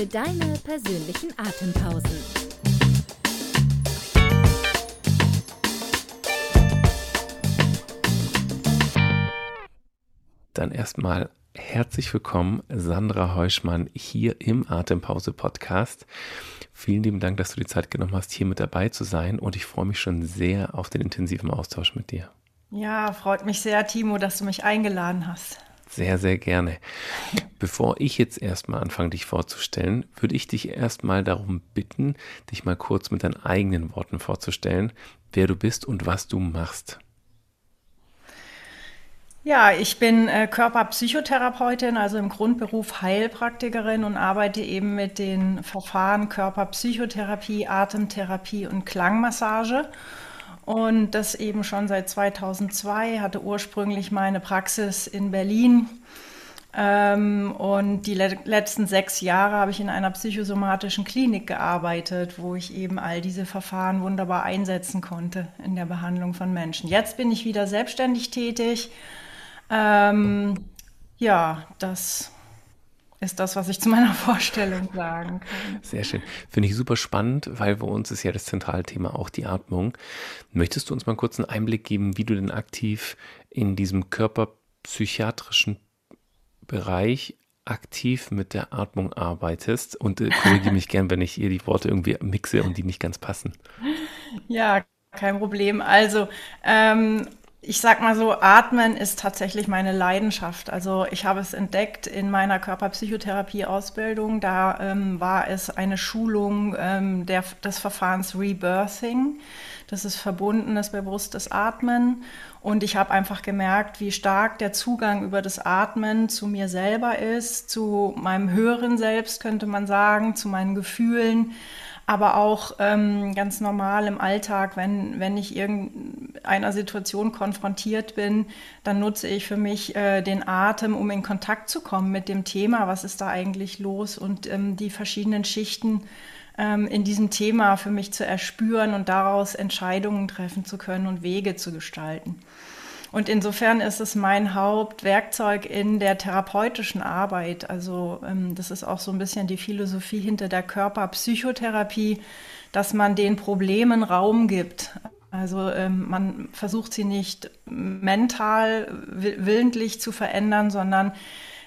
für deine persönlichen Atempausen. Dann erstmal herzlich willkommen, Sandra Heuschmann, hier im Atempause Podcast. Vielen lieben Dank, dass du die Zeit genommen hast, hier mit dabei zu sein und ich freue mich schon sehr auf den intensiven Austausch mit dir. Ja, freut mich sehr, Timo, dass du mich eingeladen hast. Sehr, sehr gerne. Bevor ich jetzt erstmal anfange, dich vorzustellen, würde ich dich erstmal darum bitten, dich mal kurz mit deinen eigenen Worten vorzustellen, wer du bist und was du machst. Ja, ich bin äh, Körperpsychotherapeutin, also im Grundberuf Heilpraktikerin und arbeite eben mit den Verfahren Körperpsychotherapie, Atemtherapie und Klangmassage. Und das eben schon seit 2002, hatte ursprünglich meine Praxis in Berlin. Ähm, und die le letzten sechs Jahre habe ich in einer psychosomatischen Klinik gearbeitet, wo ich eben all diese Verfahren wunderbar einsetzen konnte in der Behandlung von Menschen. Jetzt bin ich wieder selbstständig tätig. Ähm, ja, das ist das, was ich zu meiner Vorstellung sagen kann. Sehr schön. Finde ich super spannend, weil bei uns ist ja das zentrale Thema auch die Atmung. Möchtest du uns mal kurz einen Einblick geben, wie du denn aktiv in diesem körperpsychiatrischen Bereich aktiv mit der Atmung arbeitest? Und äh, korrigiere mich gern, wenn ich hier die Worte irgendwie mixe und die nicht ganz passen. Ja, kein Problem. Also ähm, ich sag mal so, Atmen ist tatsächlich meine Leidenschaft. Also ich habe es entdeckt in meiner Körperpsychotherapie-Ausbildung. Da ähm, war es eine Schulung ähm, der, des Verfahrens Rebirthing. Das ist verbundenes, bewusstes Atmen. Und ich habe einfach gemerkt, wie stark der Zugang über das Atmen zu mir selber ist, zu meinem höheren Selbst, könnte man sagen, zu meinen Gefühlen aber auch ähm, ganz normal im Alltag, wenn, wenn ich irgendeiner Situation konfrontiert bin, dann nutze ich für mich äh, den Atem, um in Kontakt zu kommen mit dem Thema, was ist da eigentlich los und ähm, die verschiedenen Schichten ähm, in diesem Thema für mich zu erspüren und daraus Entscheidungen treffen zu können und Wege zu gestalten. Und insofern ist es mein Hauptwerkzeug in der therapeutischen Arbeit. Also ähm, das ist auch so ein bisschen die Philosophie hinter der Körperpsychotherapie, dass man den Problemen Raum gibt. Also ähm, man versucht sie nicht mental willentlich zu verändern, sondern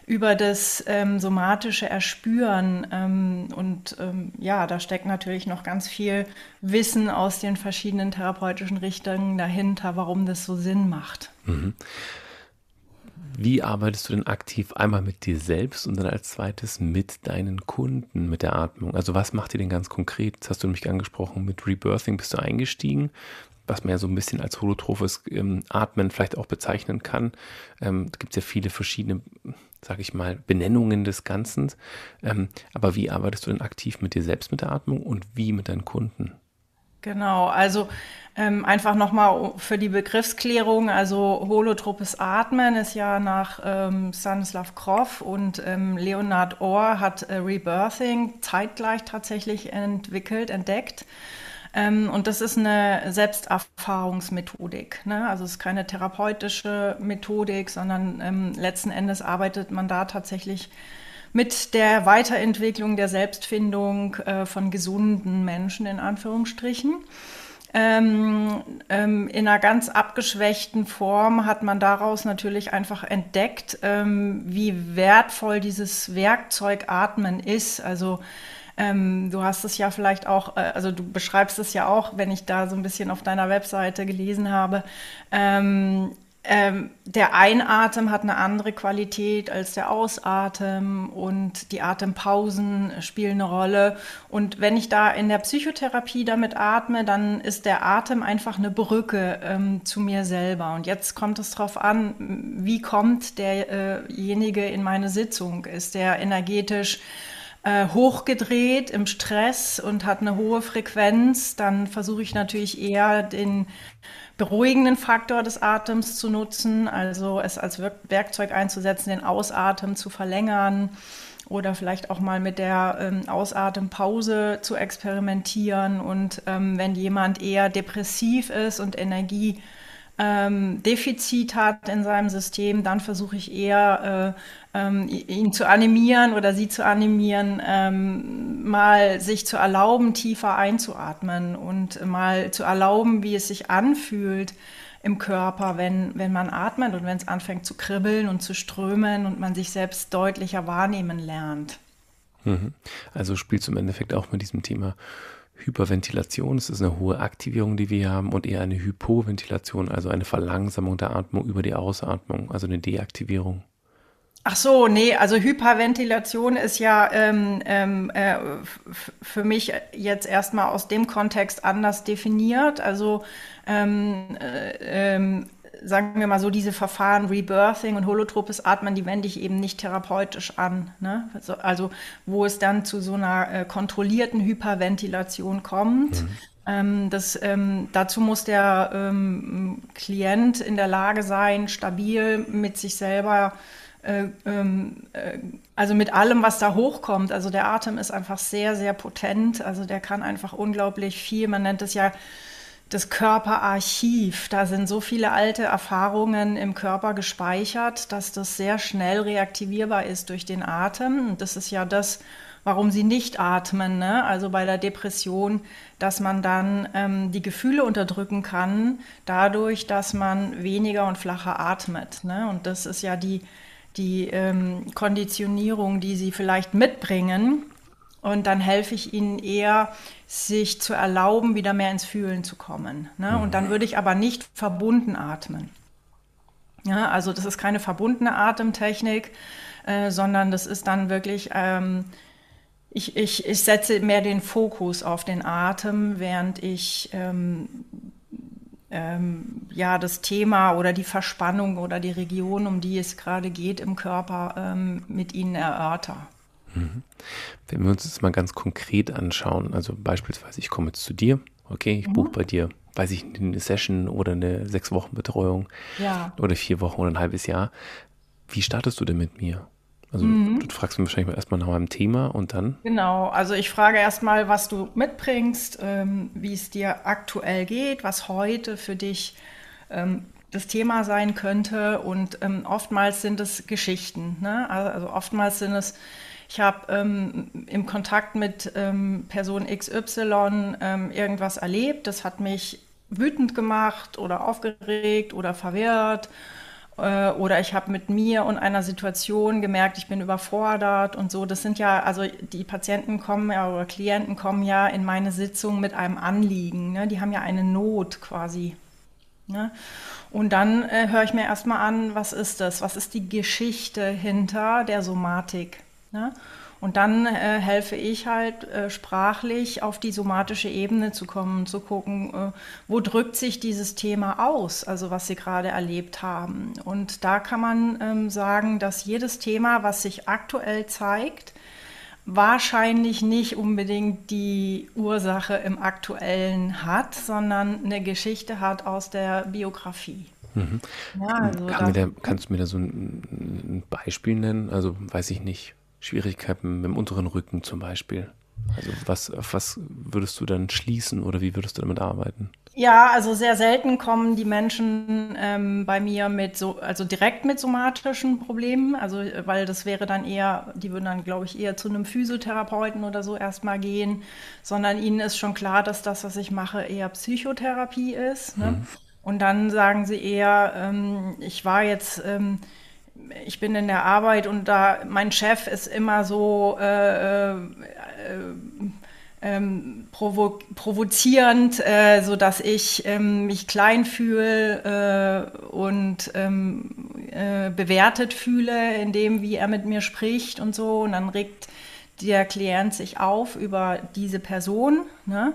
über das ähm, somatische Erspüren. Ähm, und ähm, ja, da steckt natürlich noch ganz viel Wissen aus den verschiedenen therapeutischen Richtungen dahinter, warum das so Sinn macht. Mhm. Wie arbeitest du denn aktiv einmal mit dir selbst und dann als zweites mit deinen Kunden, mit der Atmung? Also was macht ihr denn ganz konkret? Das hast du nämlich angesprochen, mit Rebirthing bist du eingestiegen was man ja so ein bisschen als holotrophes ähm, Atmen vielleicht auch bezeichnen kann. Ähm, da gibt es ja viele verschiedene, sage ich mal, Benennungen des Ganzen. Ähm, aber wie arbeitest du denn aktiv mit dir selbst mit der Atmung und wie mit deinen Kunden? Genau, also ähm, einfach nochmal für die Begriffsklärung, also holotropes Atmen ist ja nach ähm, Stanislav Grof und ähm, Leonard Orr hat äh, Rebirthing zeitgleich tatsächlich entwickelt, entdeckt. Ähm, und das ist eine Selbsterfahrungsmethodik. Ne? Also es ist keine therapeutische Methodik, sondern ähm, letzten Endes arbeitet man da tatsächlich mit der Weiterentwicklung der Selbstfindung äh, von gesunden Menschen in Anführungsstrichen. Ähm, ähm, in einer ganz abgeschwächten Form hat man daraus natürlich einfach entdeckt, ähm, wie wertvoll dieses Werkzeug Atmen ist. Also ähm, du hast es ja vielleicht auch, äh, also du beschreibst es ja auch, wenn ich da so ein bisschen auf deiner Webseite gelesen habe. Ähm, der Einatem hat eine andere Qualität als der Ausatem und die Atempausen spielen eine Rolle. Und wenn ich da in der Psychotherapie damit atme, dann ist der Atem einfach eine Brücke ähm, zu mir selber. Und jetzt kommt es darauf an, wie kommt derjenige in meine Sitzung? Ist der energetisch äh, hochgedreht im Stress und hat eine hohe Frequenz, dann versuche ich natürlich eher den beruhigenden Faktor des Atems zu nutzen, also es als Werkzeug einzusetzen, den Ausatmen zu verlängern oder vielleicht auch mal mit der ähm, Ausatempause zu experimentieren. Und ähm, wenn jemand eher depressiv ist und Energie ähm, Defizit hat in seinem System, dann versuche ich eher, äh, ähm, ihn zu animieren oder sie zu animieren, ähm, mal sich zu erlauben, tiefer einzuatmen und mal zu erlauben, wie es sich anfühlt im Körper, wenn, wenn man atmet und wenn es anfängt zu kribbeln und zu strömen und man sich selbst deutlicher wahrnehmen lernt. Mhm. Also spielst du im Endeffekt auch mit diesem Thema Hyperventilation, es ist eine hohe Aktivierung, die wir haben, und eher eine Hypoventilation, also eine Verlangsamung der Atmung über die Ausatmung, also eine Deaktivierung. Ach so, nee, also Hyperventilation ist ja ähm, ähm, äh, für mich jetzt erstmal aus dem Kontext anders definiert. Also ähm, äh, ähm, sagen wir mal so, diese Verfahren Rebirthing und holotropes Atmen, die wende ich eben nicht therapeutisch an. Ne? Also, also, wo es dann zu so einer äh, kontrollierten Hyperventilation kommt. Mhm. Ähm, das, ähm, dazu muss der ähm, Klient in der Lage sein, stabil mit sich selber äh, ähm, äh, also mit allem, was da hochkommt. Also der Atem ist einfach sehr, sehr potent. Also der kann einfach unglaublich viel. Man nennt es ja das Körperarchiv. Da sind so viele alte Erfahrungen im Körper gespeichert, dass das sehr schnell reaktivierbar ist durch den Atem. Und das ist ja das, warum sie nicht atmen. Ne? Also bei der Depression, dass man dann ähm, die Gefühle unterdrücken kann, dadurch, dass man weniger und flacher atmet. Ne? Und das ist ja die, die ähm, Konditionierung, die sie vielleicht mitbringen. Und dann helfe ich ihnen eher, sich zu erlauben, wieder mehr ins Fühlen zu kommen. Ne? Und dann mhm. würde ich aber nicht verbunden atmen. Ja, also das ist keine verbundene Atemtechnik, äh, sondern das ist dann wirklich, ähm, ich, ich, ich setze mehr den Fokus auf den Atem, während ich ähm, ähm, ja das Thema oder die Verspannung oder die Region, um die es gerade geht im Körper, ähm, mit ihnen erörter. Mhm. Wenn wir uns das mal ganz konkret anschauen, also beispielsweise, ich komme jetzt zu dir, okay, ich mhm. buche bei dir, weiß ich, eine Session oder eine sechs Wochen Betreuung ja. oder vier Wochen oder ein halbes Jahr. Wie startest du denn mit mir? Also mhm. du fragst mich wahrscheinlich erstmal nach meinem Thema und dann? Genau, also ich frage erstmal, was du mitbringst, ähm, wie es dir aktuell geht, was heute für dich ähm, das Thema sein könnte. Und ähm, oftmals sind es Geschichten. Ne? Also oftmals sind es ich habe ähm, im Kontakt mit ähm, Person XY ähm, irgendwas erlebt, das hat mich wütend gemacht oder aufgeregt oder verwirrt. Äh, oder ich habe mit mir und einer Situation gemerkt, ich bin überfordert und so. Das sind ja, also die Patienten kommen ja oder Klienten kommen ja in meine Sitzung mit einem Anliegen. Ne? Die haben ja eine Not quasi. Ne? Und dann äh, höre ich mir erstmal an, was ist das? Was ist die Geschichte hinter der Somatik? Ne? Und dann äh, helfe ich halt äh, sprachlich auf die somatische Ebene zu kommen, zu gucken, äh, wo drückt sich dieses Thema aus, also was Sie gerade erlebt haben. Und da kann man ähm, sagen, dass jedes Thema, was sich aktuell zeigt, wahrscheinlich nicht unbedingt die Ursache im aktuellen hat, sondern eine Geschichte hat aus der Biografie. Mhm. Ja, also Kann da, kannst du mir da so ein, ein Beispiel nennen? Also weiß ich nicht Schwierigkeiten mit dem unteren Rücken zum Beispiel? Also was, auf was würdest du dann schließen oder wie würdest du damit arbeiten? Ja, also sehr selten kommen die Menschen ähm, bei mir mit so, also direkt mit somatischen Problemen, also weil das wäre dann eher, die würden dann, glaube ich, eher zu einem Physiotherapeuten oder so erstmal gehen, sondern ihnen ist schon klar, dass das, was ich mache, eher Psychotherapie ist. Ne? Mhm. Und dann sagen sie eher, ähm, ich war jetzt ähm, ich bin in der Arbeit und da mein Chef ist immer so äh, äh, ähm, provo provozierend, äh, so dass ich ähm, mich klein fühle äh, und ähm, äh, bewertet fühle in dem, wie er mit mir spricht und so. Und dann regt der Klient sich auf über diese Person. Ne?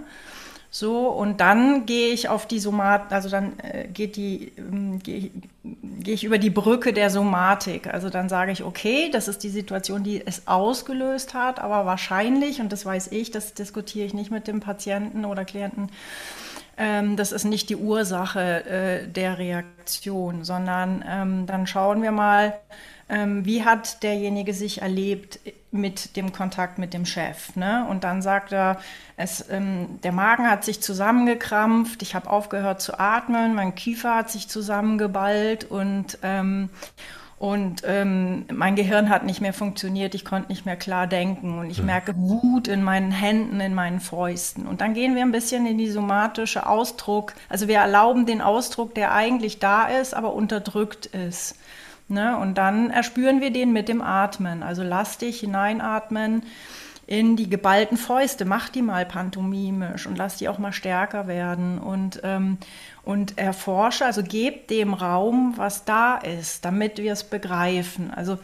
So, und dann gehe ich auf die Somatik, also dann äh, geht die, ähm, gehe geh ich über die Brücke der Somatik. Also dann sage ich, okay, das ist die Situation, die es ausgelöst hat, aber wahrscheinlich, und das weiß ich, das diskutiere ich nicht mit dem Patienten oder Klienten, ähm, das ist nicht die Ursache äh, der Reaktion, sondern ähm, dann schauen wir mal, ähm, wie hat derjenige sich erlebt mit dem Kontakt mit dem Chef. Ne? Und dann sagt er, es, ähm, der Magen hat sich zusammengekrampft, ich habe aufgehört zu atmen, mein Kiefer hat sich zusammengeballt und, ähm, und ähm, mein Gehirn hat nicht mehr funktioniert, ich konnte nicht mehr klar denken und ich merke Wut in meinen Händen, in meinen Fäusten. Und dann gehen wir ein bisschen in die somatische Ausdruck, also wir erlauben den Ausdruck, der eigentlich da ist, aber unterdrückt ist. Ne? Und dann erspüren wir den mit dem Atmen. Also lass dich hineinatmen in die geballten Fäuste, mach die mal pantomimisch und lass die auch mal stärker werden und, ähm, und erforsche, also geb dem Raum, was da ist, damit wir es begreifen. Also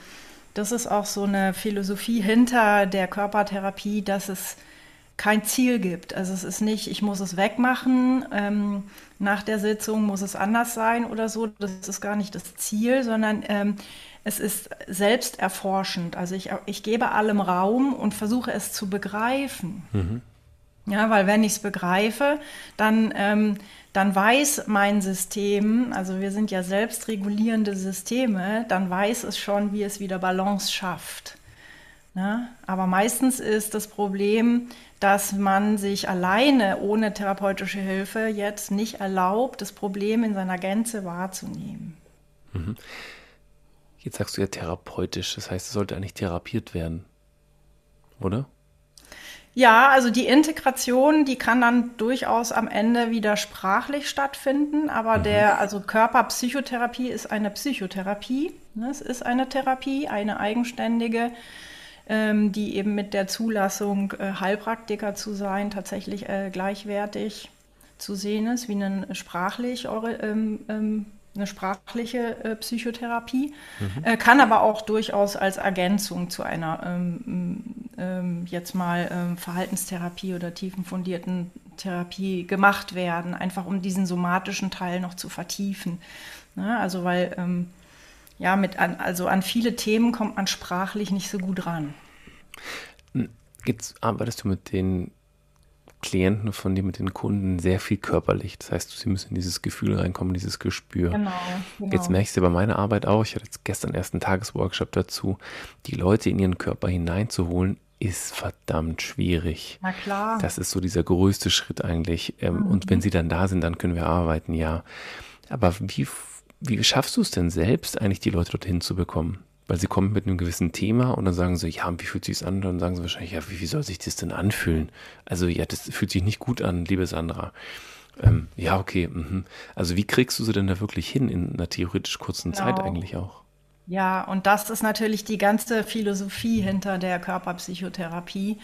das ist auch so eine Philosophie hinter der Körpertherapie, dass es kein Ziel gibt. Also es ist nicht, ich muss es wegmachen, ähm, nach der Sitzung muss es anders sein oder so. Das ist gar nicht das Ziel, sondern ähm, es ist selbst erforschend. Also ich, ich gebe allem Raum und versuche es zu begreifen. Mhm. Ja, weil wenn ich es begreife, dann, ähm, dann weiß mein System, also wir sind ja selbstregulierende Systeme, dann weiß es schon, wie es wieder Balance schafft. Ne? Aber meistens ist das Problem, dass man sich alleine ohne therapeutische Hilfe jetzt nicht erlaubt, das Problem in seiner Gänze wahrzunehmen. Mhm. Jetzt sagst du ja therapeutisch, das heißt, es sollte eigentlich therapiert werden, oder? Ja, also die Integration, die kann dann durchaus am Ende wieder sprachlich stattfinden, aber mhm. der, also Körperpsychotherapie ist eine Psychotherapie. Ne? Es ist eine Therapie, eine eigenständige die eben mit der Zulassung, äh, Heilpraktiker zu sein, tatsächlich äh, gleichwertig zu sehen ist, wie eine sprachlich ähm, ähm, eine sprachliche äh, Psychotherapie, mhm. kann aber auch durchaus als Ergänzung zu einer ähm, ähm, jetzt mal ähm, Verhaltenstherapie oder tiefenfundierten Therapie gemacht werden, einfach um diesen somatischen Teil noch zu vertiefen. Ne? Also weil ähm, ja, mit an, also an viele Themen kommt man sprachlich nicht so gut ran. Jetzt arbeitest du mit den Klienten von dir, mit den Kunden sehr viel körperlich. Das heißt, sie müssen in dieses Gefühl reinkommen, dieses Gespür. Genau, genau. Jetzt merkst du bei meiner Arbeit auch, ich hatte jetzt gestern erst einen Tagesworkshop dazu, die Leute in ihren Körper hineinzuholen, ist verdammt schwierig. Na klar. Das ist so dieser größte Schritt eigentlich. Ähm, mhm. Und wenn sie dann da sind, dann können wir arbeiten, ja. Aber wie wie schaffst du es denn selbst, eigentlich die Leute dorthin zu bekommen? Weil sie kommen mit einem gewissen Thema und dann sagen sie, ja, wie fühlt sich an? Und dann sagen sie wahrscheinlich, ja, wie, wie soll sich das denn anfühlen? Also, ja, das fühlt sich nicht gut an, liebe Sandra. Ähm, ja, okay. Mh. Also, wie kriegst du sie denn da wirklich hin in einer theoretisch kurzen genau. Zeit eigentlich auch? Ja, und das ist natürlich die ganze Philosophie hinter der Körperpsychotherapie.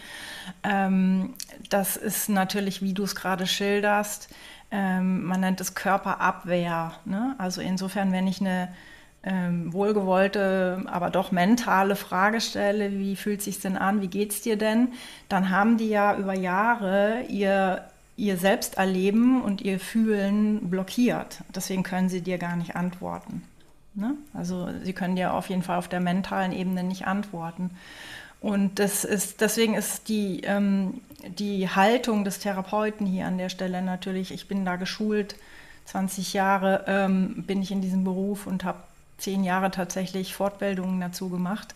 Ähm, das ist natürlich, wie du es gerade schilderst, ähm, man nennt es Körperabwehr. Ne? Also insofern, wenn ich eine ähm, wohlgewollte, aber doch mentale Frage stelle, wie fühlt sich denn an, wie geht's dir denn, dann haben die ja über Jahre ihr ihr Selbsterleben und ihr Fühlen blockiert. Deswegen können sie dir gar nicht antworten. Ne? Also sie können dir auf jeden Fall auf der mentalen Ebene nicht antworten. Und das ist, deswegen ist die, ähm, die Haltung des Therapeuten hier an der Stelle natürlich, ich bin da geschult, 20 Jahre ähm, bin ich in diesem Beruf und habe zehn Jahre tatsächlich Fortbildungen dazu gemacht.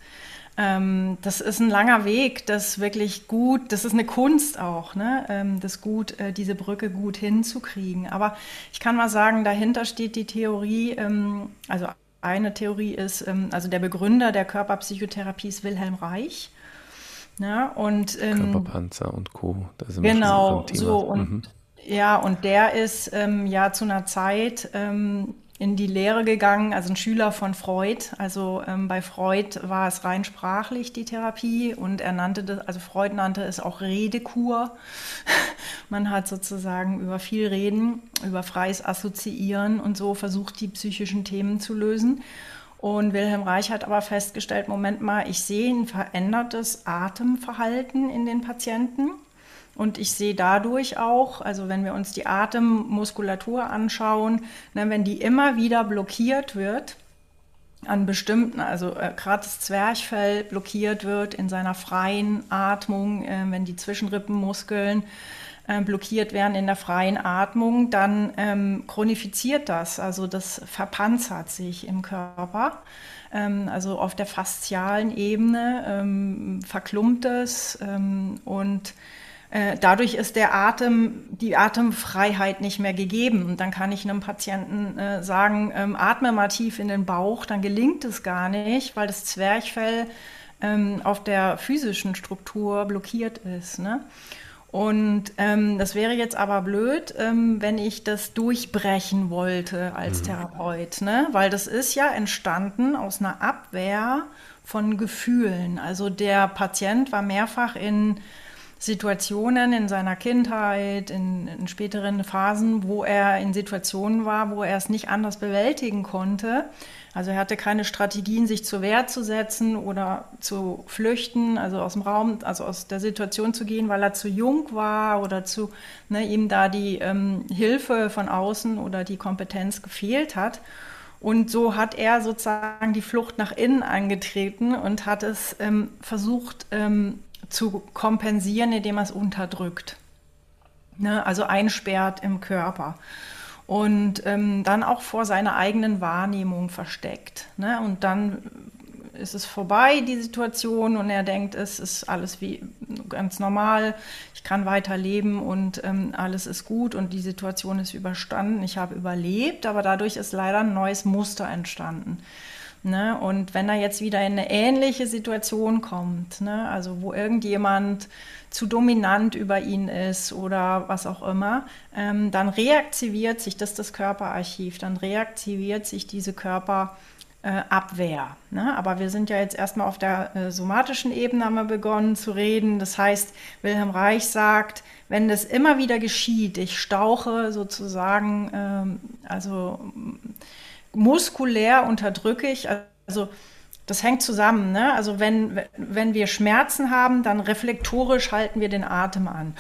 Ähm, das ist ein langer Weg, das wirklich gut, das ist eine Kunst auch, ne? Ähm, das gut, äh, diese Brücke gut hinzukriegen. Aber ich kann mal sagen, dahinter steht die Theorie, ähm, also eine Theorie ist, ähm, also der Begründer der Körperpsychotherapie ist Wilhelm Reich. Ja, und, ähm, Körperpanzer und Co. genau, so und mhm. ja, und der ist ähm, ja zu einer Zeit ähm, in die Lehre gegangen, also ein Schüler von Freud. Also ähm, bei Freud war es rein sprachlich die Therapie und er nannte das, also Freud nannte es auch Redekur. Man hat sozusagen über viel Reden, über freies Assoziieren und so versucht, die psychischen Themen zu lösen. Und Wilhelm Reich hat aber festgestellt, Moment mal, ich sehe ein verändertes Atemverhalten in den Patienten. Und ich sehe dadurch auch, also wenn wir uns die Atemmuskulatur anschauen, ne, wenn die immer wieder blockiert wird, an bestimmten, also äh, gerade das Zwerchfell blockiert wird in seiner freien Atmung, äh, wenn die Zwischenrippenmuskeln äh, blockiert werden in der freien Atmung, dann ähm, chronifiziert das, also das verpanzert sich im Körper, ähm, also auf der faszialen Ebene ähm, verklumpt es ähm, und äh, dadurch ist der Atem, die Atemfreiheit nicht mehr gegeben. Und dann kann ich einem Patienten äh, sagen, ähm, atme mal tief in den Bauch, dann gelingt es gar nicht, weil das Zwerchfell ähm, auf der physischen Struktur blockiert ist. Ne? Und ähm, das wäre jetzt aber blöd, ähm, wenn ich das durchbrechen wollte als mhm. Therapeut, ne? weil das ist ja entstanden aus einer Abwehr von Gefühlen. Also der Patient war mehrfach in Situationen in seiner Kindheit, in, in, späteren Phasen, wo er in Situationen war, wo er es nicht anders bewältigen konnte. Also er hatte keine Strategien, sich zur Wehr zu setzen oder zu flüchten, also aus dem Raum, also aus der Situation zu gehen, weil er zu jung war oder zu ne, ihm da die ähm, Hilfe von außen oder die Kompetenz gefehlt hat. Und so hat er sozusagen die Flucht nach innen angetreten und hat es ähm, versucht, ähm, zu kompensieren, indem er es unterdrückt. Ne? Also einsperrt im Körper. Und ähm, dann auch vor seiner eigenen Wahrnehmung versteckt. Ne? Und dann ist es vorbei, die Situation, und er denkt, es ist alles wie ganz normal, ich kann weiterleben und ähm, alles ist gut und die Situation ist überstanden, ich habe überlebt, aber dadurch ist leider ein neues Muster entstanden. Ne? Und wenn er jetzt wieder in eine ähnliche Situation kommt, ne? also wo irgendjemand zu dominant über ihn ist oder was auch immer, ähm, dann reaktiviert sich, das das Körperarchiv, dann reaktiviert sich diese Körperabwehr. Ne? Aber wir sind ja jetzt erstmal auf der äh, somatischen Ebene, haben wir begonnen zu reden. Das heißt, Wilhelm Reich sagt, wenn das immer wieder geschieht, ich stauche sozusagen, ähm, also muskulär unterdrücke ich, also das hängt zusammen. Ne? Also wenn, wenn wir Schmerzen haben, dann reflektorisch halten wir den Atem an.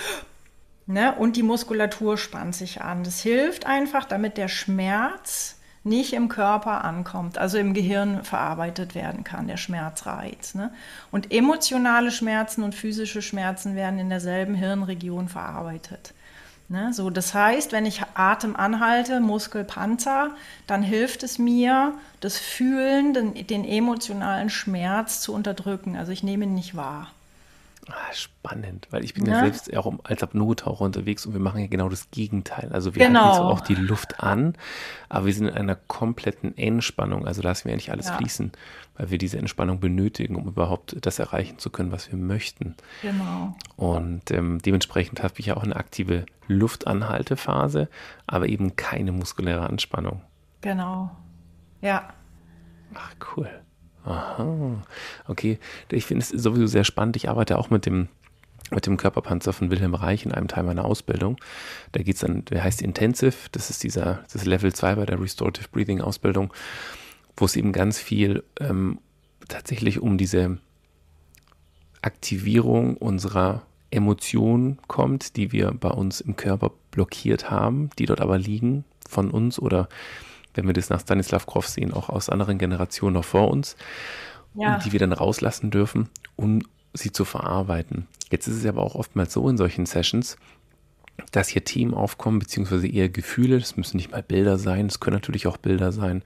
Ne? Und die Muskulatur spannt sich an. Das hilft einfach, damit der Schmerz nicht im Körper ankommt, also im Gehirn verarbeitet werden kann, der Schmerzreiz. Ne? Und emotionale Schmerzen und physische Schmerzen werden in derselben Hirnregion verarbeitet. Ne, so, das heißt, wenn ich Atem anhalte, Muskelpanzer, dann hilft es mir, das Fühlen, den, den emotionalen Schmerz zu unterdrücken. Also ich nehme ihn nicht wahr. Ah, spannend, weil ich bin ja, ja selbst auch als Apnoe-Taucher unterwegs und wir machen ja genau das Gegenteil. Also wir genau. halten zwar auch die Luft an, aber wir sind in einer kompletten Entspannung. Also lassen wir eigentlich alles ja. fließen, weil wir diese Entspannung benötigen, um überhaupt das erreichen zu können, was wir möchten. Genau. Und ähm, dementsprechend habe ich ja auch eine aktive Luftanhaltephase, aber eben keine muskuläre Anspannung. Genau. Ja. Ach, cool. Aha. Okay, ich finde es sowieso sehr spannend. Ich arbeite auch mit dem mit dem Körperpanzer von Wilhelm Reich in einem Teil meiner Ausbildung. Da geht es dann, der heißt Intensive, das ist dieser, das ist Level 2 bei der Restorative Breathing Ausbildung, wo es eben ganz viel ähm, tatsächlich um diese Aktivierung unserer Emotionen kommt, die wir bei uns im Körper blockiert haben, die dort aber liegen von uns oder wenn wir das nach Stanislav Grof sehen, auch aus anderen Generationen noch vor uns, ja. die wir dann rauslassen dürfen, um sie zu verarbeiten. Jetzt ist es aber auch oftmals so in solchen Sessions, dass hier Themen aufkommen, beziehungsweise eher Gefühle, das müssen nicht mal Bilder sein, es können natürlich auch Bilder sein,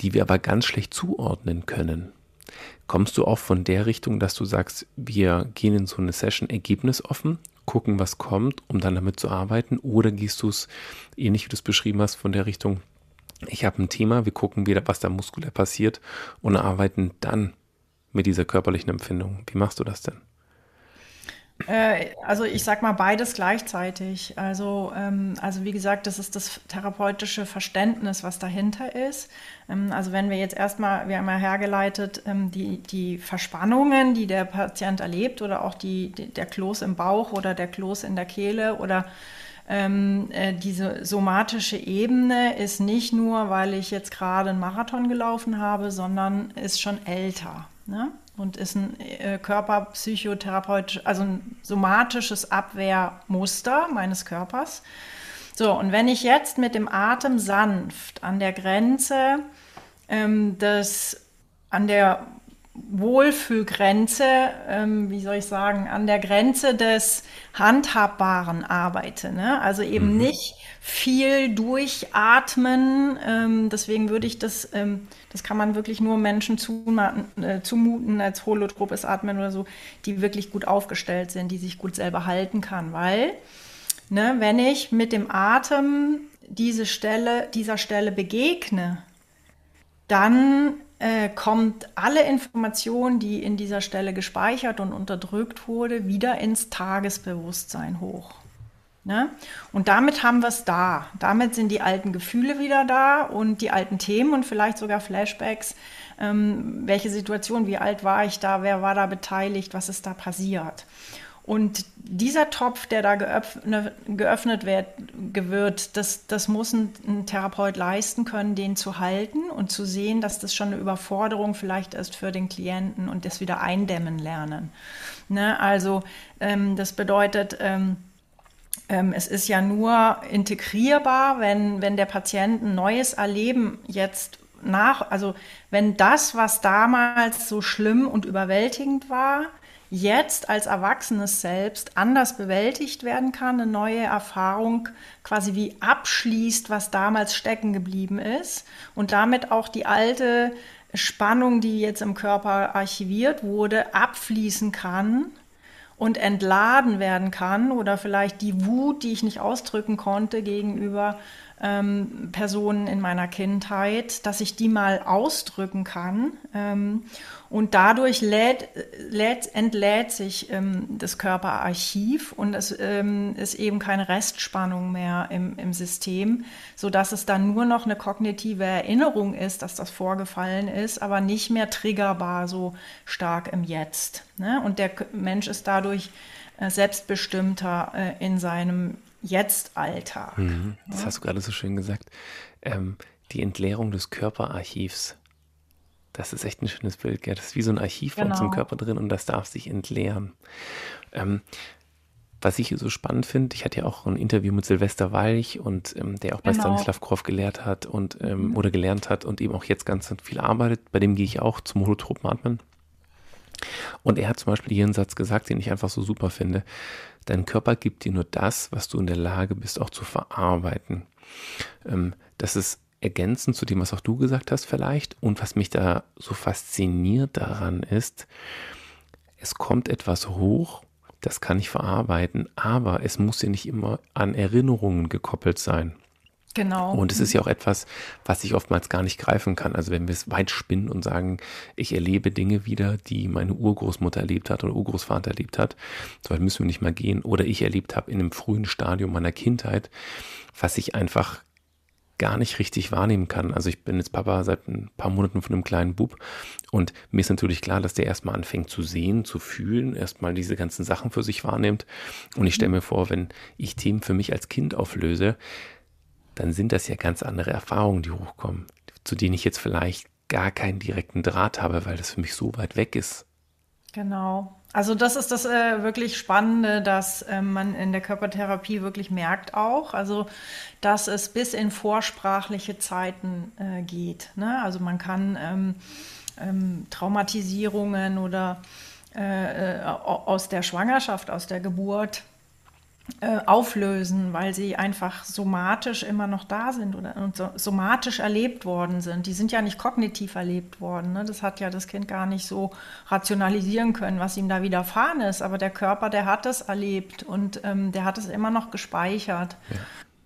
die wir aber ganz schlecht zuordnen können. Kommst du auch von der Richtung, dass du sagst, wir gehen in so eine Session ergebnisoffen, gucken, was kommt, um dann damit zu arbeiten? Oder gehst du es, ähnlich wie du es beschrieben hast, von der Richtung, ich habe ein Thema, wir gucken wieder, was da muskulär passiert und arbeiten dann mit dieser körperlichen Empfindung. Wie machst du das denn? Äh, also ich sag mal beides gleichzeitig. Also, ähm, also wie gesagt, das ist das therapeutische Verständnis, was dahinter ist. Ähm, also wenn wir jetzt erstmal, wir haben ja hergeleitet, ähm, die, die Verspannungen, die der Patient erlebt oder auch die, die der Kloß im Bauch oder der Kloß in der Kehle oder ähm, äh, diese somatische Ebene ist nicht nur, weil ich jetzt gerade einen Marathon gelaufen habe, sondern ist schon älter. ne? und ist ein äh, körperpsychotherapeutisch, also ein somatisches Abwehrmuster meines Körpers. So, und wenn ich jetzt mit dem Atem sanft an der Grenze ähm, des, an der Wohlfühlgrenze, ähm, wie soll ich sagen, an der Grenze des Handhabbaren arbeite. Ne? Also eben mhm. nicht viel durchatmen. Ähm, deswegen würde ich das, ähm, das kann man wirklich nur Menschen zumuten, äh, zumuten als holotropes Atmen oder so, die wirklich gut aufgestellt sind, die sich gut selber halten kann. Weil, ne, wenn ich mit dem Atem diese Stelle, dieser Stelle begegne, dann äh, kommt alle Information, die in dieser Stelle gespeichert und unterdrückt wurde, wieder ins Tagesbewusstsein hoch. Ne? Und damit haben wir es da. Damit sind die alten Gefühle wieder da und die alten Themen und vielleicht sogar Flashbacks. Ähm, welche Situation, wie alt war ich da, wer war da beteiligt, was ist da passiert? Und dieser Topf, der da geöffnet, geöffnet wird, wird das, das muss ein, ein, Therapeut leisten können, den zu halten und zu sehen, dass das schon eine Überforderung vielleicht ist für den Klienten und das wieder eindämmen lernen. Ne? Also ähm, das bedeutet, ähm, ähm, es ist ja nur integrierbar, wenn, wenn der Patient ein neues Erleben jetzt nach, also wenn das, was damals so schlimm und überwältigend war, jetzt als erwachsenes Selbst anders bewältigt werden kann, eine neue Erfahrung quasi wie abschließt, was damals stecken geblieben ist und damit auch die alte Spannung, die jetzt im Körper archiviert wurde, abfließen kann und entladen werden kann oder vielleicht die Wut, die ich nicht ausdrücken konnte gegenüber ähm, Personen in meiner Kindheit, dass ich die mal ausdrücken kann. Ähm, und dadurch lädt, lädt, entlädt sich ähm, das Körperarchiv und es ähm, ist eben keine Restspannung mehr im, im System, sodass es dann nur noch eine kognitive Erinnerung ist, dass das vorgefallen ist, aber nicht mehr triggerbar so stark im Jetzt. Ne? Und der Mensch ist dadurch äh, selbstbestimmter äh, in seinem Jetzt-Alltag. Mhm, das ja? hast du gerade so schön gesagt. Ähm, die Entleerung des Körperarchivs. Das ist echt ein schönes Bild, gell? Das ist wie so ein Archiv genau. bei uns im Körper drin und das darf sich entleeren. Ähm, was ich so spannend finde, ich hatte ja auch ein Interview mit Silvester Walch und ähm, der auch bei genau. Stanislav Grof gelehrt hat und ähm, mhm. oder gelernt hat und eben auch jetzt ganz viel arbeitet. Bei dem gehe ich auch zum holotropen Atmen. Und er hat zum Beispiel hier einen Satz gesagt, den ich einfach so super finde. Dein Körper gibt dir nur das, was du in der Lage bist, auch zu verarbeiten. Ähm, das ist ergänzend zu dem, was auch du gesagt hast vielleicht. Und was mich da so fasziniert daran ist, es kommt etwas hoch, das kann ich verarbeiten, aber es muss ja nicht immer an Erinnerungen gekoppelt sein. Genau. Und es ist ja auch etwas, was ich oftmals gar nicht greifen kann. Also wenn wir es weit spinnen und sagen, ich erlebe Dinge wieder, die meine Urgroßmutter erlebt hat oder Urgroßvater erlebt hat, so weit müssen wir nicht mal gehen. Oder ich erlebt habe in einem frühen Stadium meiner Kindheit, was ich einfach gar nicht richtig wahrnehmen kann. Also ich bin jetzt Papa seit ein paar Monaten von einem kleinen Bub und mir ist natürlich klar, dass der erstmal anfängt zu sehen, zu fühlen, erstmal diese ganzen Sachen für sich wahrnimmt. Und ich stelle mir vor, wenn ich Themen für mich als Kind auflöse, dann sind das ja ganz andere Erfahrungen, die hochkommen, zu denen ich jetzt vielleicht gar keinen direkten Draht habe, weil das für mich so weit weg ist. Genau. Also das ist das äh, wirklich Spannende, dass äh, man in der Körpertherapie wirklich merkt auch, also dass es bis in vorsprachliche Zeiten äh, geht. Ne? Also man kann ähm, ähm, Traumatisierungen oder äh, äh, aus der Schwangerschaft, aus der Geburt äh, auflösen, weil sie einfach somatisch immer noch da sind oder und so, somatisch erlebt worden sind. Die sind ja nicht kognitiv erlebt worden. Ne? Das hat ja das Kind gar nicht so rationalisieren können, was ihm da widerfahren ist. Aber der Körper, der hat es erlebt und ähm, der hat es immer noch gespeichert. Ja.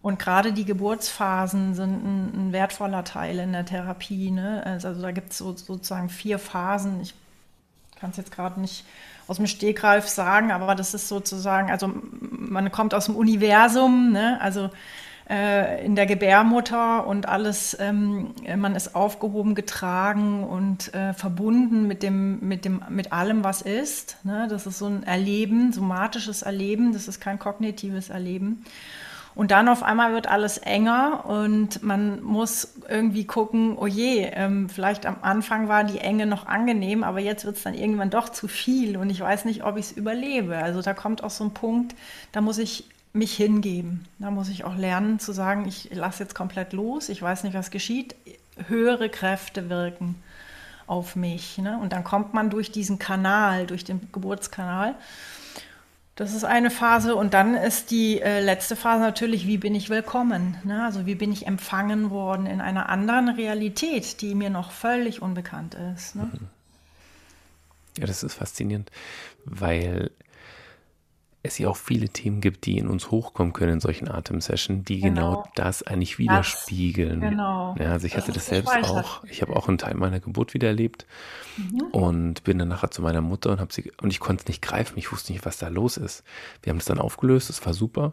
Und gerade die Geburtsphasen sind ein, ein, wertvoller Teil in der Therapie. Ne? Also, also da gibt es so, sozusagen vier Phasen. Ich kann es jetzt gerade nicht aus dem Stegreif sagen, aber das ist sozusagen, also man kommt aus dem Universum, ne? also äh, in der Gebärmutter und alles, ähm, man ist aufgehoben, getragen und äh, verbunden mit dem, mit dem, mit allem, was ist. Ne? Das ist so ein Erleben, somatisches Erleben, das ist kein kognitives Erleben. Und dann auf einmal wird alles enger und man muss irgendwie gucken, oh je, ähm, vielleicht am Anfang war die Enge noch angenehm, aber jetzt wird es dann irgendwann doch zu viel und ich weiß nicht, ob ich es überlebe. Also da kommt auch so ein Punkt, da muss ich mich hingeben. Da muss ich auch lernen zu sagen, ich lasse jetzt komplett los, ich weiß nicht, was geschieht. Höhere Kräfte wirken auf mich. Ne? Und dann kommt man durch diesen Kanal, durch den Geburtskanal. Das ist eine Phase. Und dann ist die äh, letzte Phase natürlich, wie bin ich willkommen? Ne? Also wie bin ich empfangen worden in einer anderen Realität, die mir noch völlig unbekannt ist. Ne? Ja, das ist faszinierend, weil es ja auch viele Themen gibt, die in uns hochkommen können in solchen Atemsessions, die genau, genau das eigentlich widerspiegeln. Das, genau. Ja, also ich das hatte das selbst auch. Ich habe auch einen Teil meiner Geburt wieder erlebt mhm. und bin dann nachher zu meiner Mutter und habe sie und ich konnte es nicht greifen. Ich wusste nicht, was da los ist. Wir haben es dann aufgelöst. Es war super.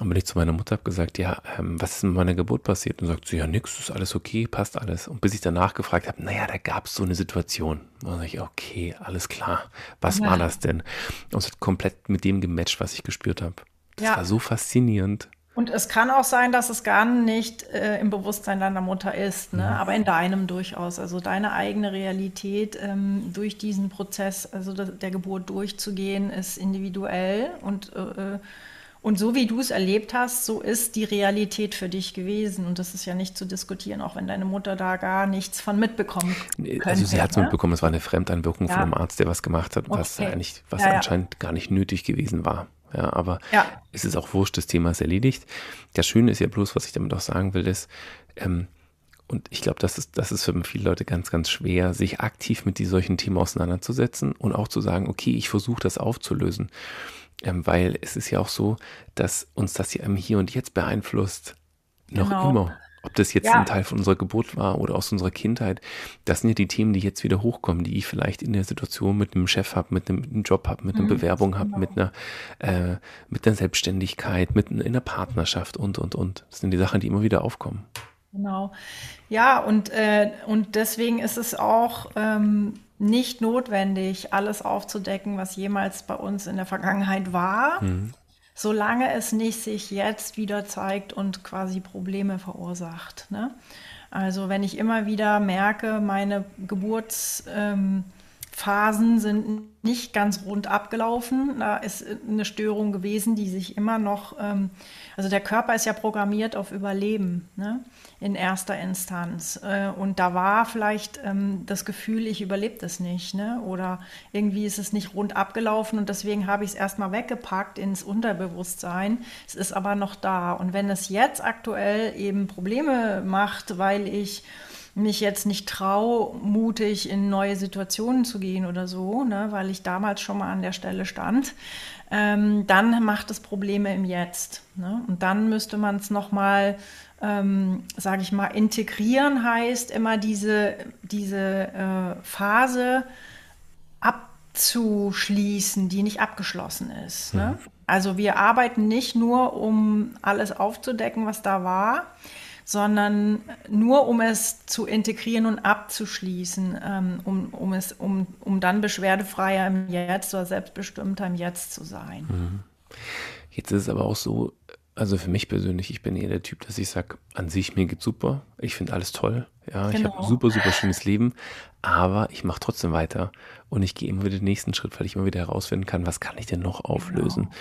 Und bin ich zu meiner Mutter habe gesagt, ja, ähm, was ist mit meiner Geburt passiert? Und sagt sie, ja, nix, ist alles okay, passt alles. Und bis ich danach gefragt habe, naja, da gab es so eine Situation. Und dann sage ich, okay, alles klar. Was ja. war das denn? Und es hat komplett mit dem gematcht, was ich gespürt habe. Das ja. war so faszinierend. Und es kann auch sein, dass es gar nicht äh, im Bewusstsein deiner Mutter ist, ne? Mhm. aber in deinem durchaus. Also deine eigene Realität ähm, durch diesen Prozess, also der Geburt durchzugehen, ist individuell und äh, äh und so wie du es erlebt hast, so ist die Realität für dich gewesen. Und das ist ja nicht zu diskutieren, auch wenn deine Mutter da gar nichts von mitbekommen könnte. Also sie hat es ne? mitbekommen, es war eine Fremdeinwirkung ja. von einem Arzt, der was gemacht hat, was okay. eigentlich, was ja, anscheinend gar nicht nötig gewesen war. Ja, aber es ist auch wurscht, das Thema ist erledigt. Das Schöne ist ja bloß, was ich damit auch sagen will, ist, ähm, und ich glaube, das ist, das ist für viele Leute ganz, ganz schwer, sich aktiv mit solchen Themen auseinanderzusetzen und auch zu sagen, okay, ich versuche das aufzulösen. Ähm, weil es ist ja auch so, dass uns das ja im Hier und Jetzt beeinflusst. Noch genau. immer. Ob das jetzt ja. ein Teil von unserer Geburt war oder aus unserer Kindheit. Das sind ja die Themen, die jetzt wieder hochkommen, die ich vielleicht in der Situation mit einem Chef habe, mit einem Job habe, mit einer mhm, Bewerbung habe, genau. mit einer äh, mit einer Selbstständigkeit, mit einer Partnerschaft und und und. Das sind die Sachen, die immer wieder aufkommen. Genau. Ja, und, äh, und deswegen ist es auch ähm, nicht notwendig, alles aufzudecken, was jemals bei uns in der Vergangenheit war, mhm. solange es nicht sich jetzt wieder zeigt und quasi Probleme verursacht. Ne? Also wenn ich immer wieder merke, meine Geburtsphasen ähm, sind nicht ganz rund abgelaufen, da ist eine Störung gewesen, die sich immer noch, ähm, also der Körper ist ja programmiert auf Überleben. Ne? in erster Instanz. Äh, und da war vielleicht ähm, das Gefühl, ich überlebe das nicht. Ne? Oder irgendwie ist es nicht rund abgelaufen und deswegen habe ich es erstmal weggepackt ins Unterbewusstsein. Es ist aber noch da. Und wenn es jetzt aktuell eben Probleme macht, weil ich mich jetzt nicht traue, mutig in neue Situationen zu gehen oder so, ne, weil ich damals schon mal an der Stelle stand, ähm, dann macht es Probleme im Jetzt. Ne? Und dann müsste man es nochmal ähm, sage ich mal, integrieren heißt immer diese, diese äh, Phase abzuschließen, die nicht abgeschlossen ist. Ne? Mhm. Also wir arbeiten nicht nur, um alles aufzudecken, was da war, sondern nur um es zu integrieren und abzuschließen, ähm, um, um, es, um, um dann beschwerdefreier im Jetzt oder selbstbestimmter im Jetzt zu sein. Mhm. Jetzt ist es aber auch so, also für mich persönlich, ich bin eher der Typ, dass ich sage, an sich mir geht's super, ich finde alles toll, ja, genau. ich habe ein super, super schönes Leben, aber ich mache trotzdem weiter und ich gehe immer wieder den nächsten Schritt, weil ich immer wieder herausfinden kann, was kann ich denn noch auflösen. Genau.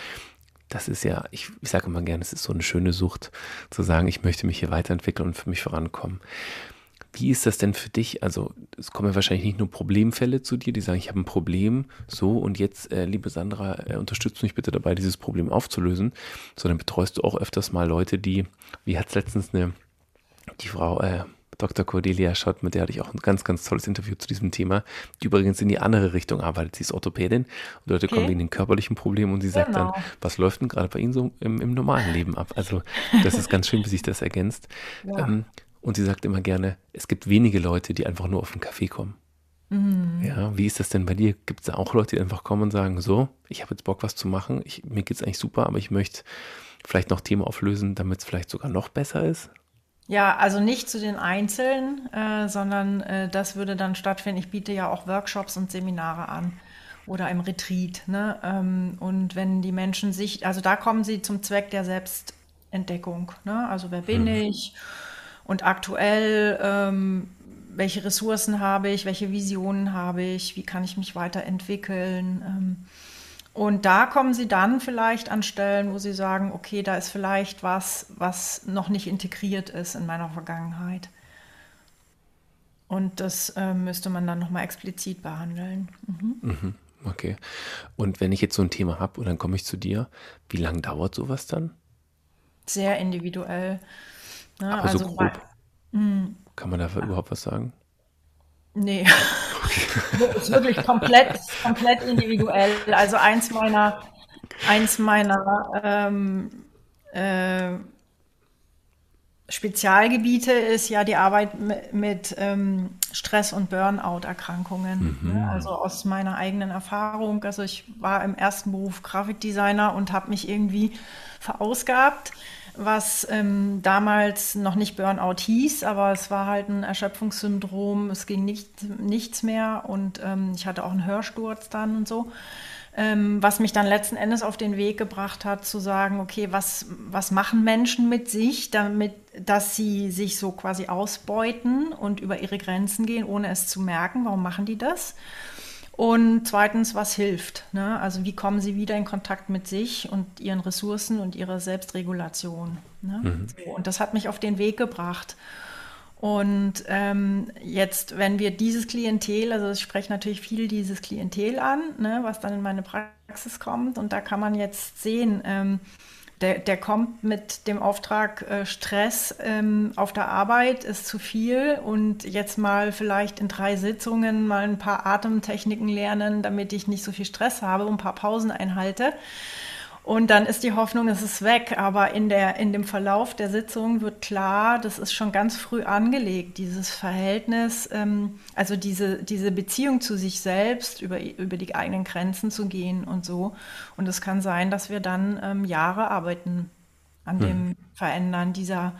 Das ist ja, ich, ich sage immer gerne, es ist so eine schöne Sucht, zu sagen, ich möchte mich hier weiterentwickeln und für mich vorankommen. Wie ist das denn für dich? Also es kommen ja wahrscheinlich nicht nur Problemfälle zu dir, die sagen, ich habe ein Problem, so und jetzt, äh, liebe Sandra, äh, unterstützt mich bitte dabei, dieses Problem aufzulösen, sondern betreust du auch öfters mal Leute, die, wie hat es letztens eine, die Frau, äh, Dr. Cordelia Schott, mit der hatte ich auch ein ganz, ganz tolles Interview zu diesem Thema, die übrigens in die andere Richtung arbeitet. Sie ist Orthopädin und Leute okay. kommen wegen den körperlichen Problemen und sie sagt genau. dann, was läuft denn gerade bei Ihnen so im, im, normalen Leben ab? Also das ist ganz schön, wie sich das ergänzt. Ja. Ähm, und sie sagt immer gerne, es gibt wenige Leute, die einfach nur auf den Kaffee kommen. Mhm. Ja, wie ist das denn bei dir? Gibt es da auch Leute, die einfach kommen und sagen, so, ich habe jetzt Bock, was zu machen, ich, mir geht es eigentlich super, aber ich möchte vielleicht noch Themen auflösen, damit es vielleicht sogar noch besser ist? Ja, also nicht zu den Einzelnen, äh, sondern äh, das würde dann stattfinden. Ich biete ja auch Workshops und Seminare an oder im Retreat. Ne? Ähm, und wenn die Menschen sich, also da kommen sie zum Zweck der Selbst Selbstentdeckung. Ne? Also wer bin mhm. ich? Und aktuell, ähm, welche Ressourcen habe ich? Welche Visionen habe ich? Wie kann ich mich weiterentwickeln? Ähm, und da kommen Sie dann vielleicht an Stellen, wo Sie sagen, okay, da ist vielleicht was, was noch nicht integriert ist in meiner Vergangenheit. Und das äh, müsste man dann nochmal explizit behandeln. Mhm. Mhm, okay. Und wenn ich jetzt so ein Thema habe und dann komme ich zu dir, wie lange dauert sowas dann? Sehr individuell. Ne? Aber also so grob. Bei, hm. Kann man dafür überhaupt was sagen? Nee. ist wirklich komplett, komplett individuell. Also eins meiner, eins meiner ähm, äh, Spezialgebiete ist ja die Arbeit mit, mit ähm, Stress- und Burnout-Erkrankungen. Mhm. Ne? Also aus meiner eigenen Erfahrung. Also ich war im ersten Beruf Grafikdesigner und habe mich irgendwie verausgabt was ähm, damals noch nicht Burnout hieß, aber es war halt ein Erschöpfungssyndrom. Es ging nicht, nichts mehr und ähm, ich hatte auch einen Hörsturz dann und so. Ähm, was mich dann letzten Endes auf den Weg gebracht hat, zu sagen, okay, was, was machen Menschen mit sich, damit, dass sie sich so quasi ausbeuten und über ihre Grenzen gehen, ohne es zu merken? Warum machen die das? Und zweitens, was hilft? Ne? Also wie kommen sie wieder in Kontakt mit sich und ihren Ressourcen und ihrer Selbstregulation? Ne? Mhm. So, und das hat mich auf den Weg gebracht. Und ähm, jetzt, wenn wir dieses Klientel, also ich spreche natürlich viel dieses Klientel an, ne, was dann in meine Praxis kommt, und da kann man jetzt sehen, ähm, der, der kommt mit dem Auftrag äh, Stress ähm, auf der Arbeit ist zu viel und jetzt mal vielleicht in drei Sitzungen mal ein paar Atemtechniken lernen, damit ich nicht so viel Stress habe und ein paar Pausen einhalte. Und dann ist die Hoffnung, es ist weg. Aber in, der, in dem Verlauf der Sitzung wird klar, das ist schon ganz früh angelegt, dieses Verhältnis, ähm, also diese, diese Beziehung zu sich selbst, über, über die eigenen Grenzen zu gehen und so. Und es kann sein, dass wir dann ähm, Jahre arbeiten an hm. dem Verändern dieser